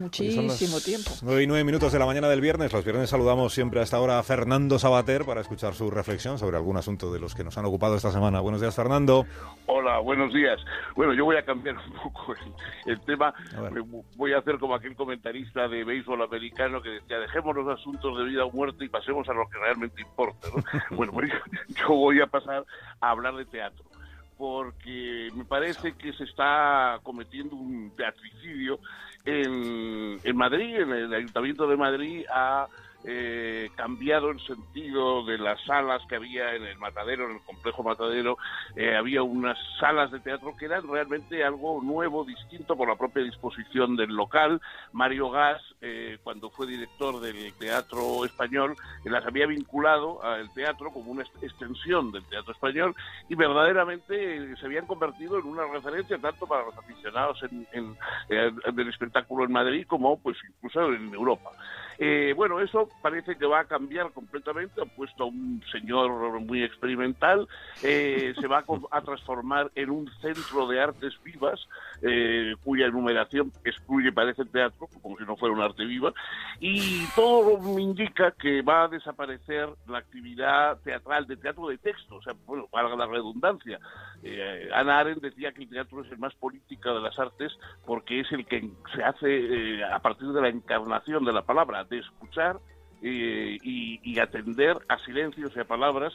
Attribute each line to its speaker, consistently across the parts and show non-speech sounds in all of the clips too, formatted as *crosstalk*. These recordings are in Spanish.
Speaker 1: Muchísimo tiempo.
Speaker 2: 9 y 9 minutos de la mañana del viernes. Los viernes saludamos siempre hasta ahora a Fernando Sabater para escuchar su reflexión sobre algún asunto de los que nos han ocupado esta semana. Buenos días, Fernando.
Speaker 3: Hola, buenos días. Bueno, yo voy a cambiar un poco el, el tema. Voy a hacer como aquel comentarista de béisbol americano que decía, dejemos los asuntos de vida o muerte y pasemos a lo que realmente importa. ¿no? *laughs* bueno, pues yo voy a pasar a hablar de teatro porque me parece que se está cometiendo un teatricidio en, en Madrid, en el Ayuntamiento de Madrid, a eh, cambiado el sentido de las salas que había en el Matadero, en el complejo Matadero. Eh, había unas salas de teatro que eran realmente algo nuevo, distinto por la propia disposición del local. Mario Gas, eh, cuando fue director del Teatro Español, las había vinculado al teatro como una extensión del teatro español y verdaderamente se habían convertido en una referencia tanto para los aficionados en, del espectáculo en Madrid como pues incluso en Europa. Eh, bueno, eso parece que va a cambiar completamente. Han puesto a un señor muy experimental. Eh, se va a, transformar en un centro de artes vivas, eh, cuya enumeración excluye, parece, el teatro, como si no fuera un arte viva. Y todo me indica que va a desaparecer la actividad teatral de teatro de texto. O sea, bueno, para la redundancia. Ana Arendt decía que el teatro es el más política de las artes porque es el que se hace a partir de la encarnación de la palabra de escuchar eh, y, atender a silencios y a palabras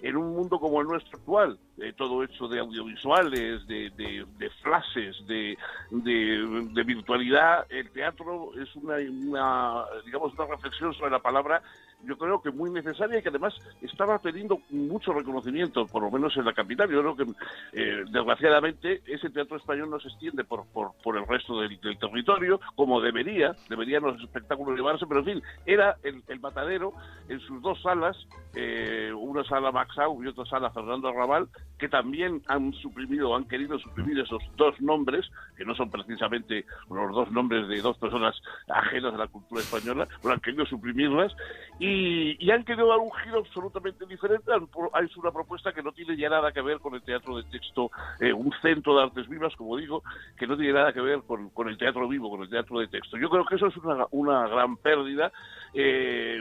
Speaker 3: en un mundo como el nuestro actual, eh, todo hecho de audiovisuales, de, de, flashes, de, de, virtualidad, el teatro es una, una, digamos, una reflexión sobre la palabra yo creo que muy necesaria y que además estaba teniendo mucho reconocimiento, por lo menos en la capital. Yo creo que, eh, desgraciadamente, ese teatro español no se extiende por, por, por el resto del, territorio, como debería, deberían los espectáculos llevarse, pero en fin, era el, matadero en sus dos salas, eh, una sala Maxau y otra sala Fernando Arrabal, que también han suprimido, han querido suprimir esos dos nombres, que no son precisamente los dos nombres de dos personas ajenas a la cultura española, pero han querido suprimirlas y, han querido dar un giro absolutamente diferente. Hay una propuesta que no tiene ya nada que ver con el teatro de texto, eh, un centro de artes vivas, como digo, que no tiene nada que ver con, el teatro vivo, con el teatro de texto. Yo creo que eso es una, una gran pérdida. Eh,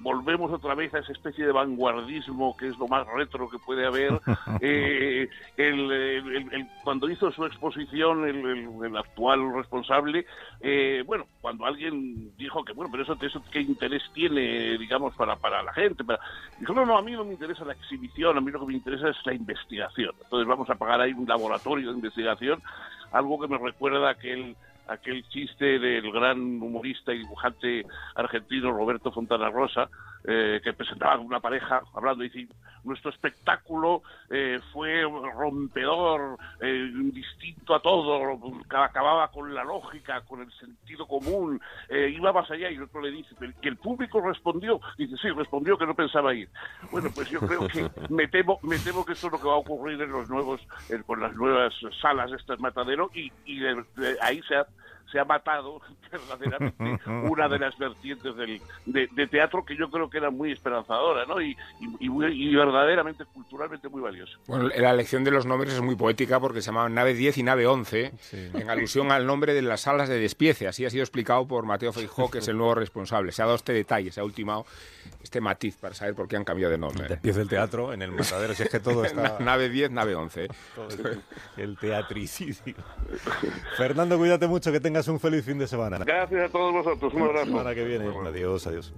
Speaker 3: volvemos otra vez a esa especie de vanguardismo que es lo más retro que puede haber. *laughs* Eh, el, cuando hizo su exposición el, actual responsable, bueno, cuando alguien dijo que, bueno, pero eso, eso qué interés tiene digamos, para, para la gente. Para... Dijo, no, no, a mí no me interesa la exhibición, a mí lo que me interesa es la investigación. Entonces vamos a pagar ahí un laboratorio de investigación, algo que me recuerda a aquel aquel chiste del gran humorista y dibujante argentino Roberto Fontana Rosa, eh, que presentaba una pareja hablando y dice, nuestro espectáculo eh, fue rompedor, eh, distinto a todo, acababa con la lógica, con el sentido común, iba más allá y el otro le dice, que el público respondió, dice, sí, respondió que no pensaba ir. Bueno, pues yo creo que *laughs* me temo, me temo que esto es lo que va a ocurrir en los nuevos, con las nuevas salas estas Matadero y, y ahí se ha se ha matado *laughs* verdaderamente una de las vertientes del, de, teatro que yo creo que era muy esperanzadora ¿no? y, y, verdaderamente culturalmente muy valiosa.
Speaker 4: Bueno, la elección de los nombres es muy poética porque se llamaban Nave 10 y Nave 11, en alusión al nombre de las salas de despiece. Así ha sido explicado por Mateo Feijó, que es el nuevo responsable. Se ha dado este detalle, se ha ultimado este matiz para saber por qué han cambiado de nombre.
Speaker 2: Despiece el teatro en el matadero, si es que todo *laughs* está...
Speaker 4: nave 10, Nave 11.
Speaker 2: el teatricidio. Fernando, cuídate mucho, que tengas un feliz fin de semana.
Speaker 3: Gracias a todos vosotros. Un abrazo.
Speaker 2: semana que viene. Adiós, adiós.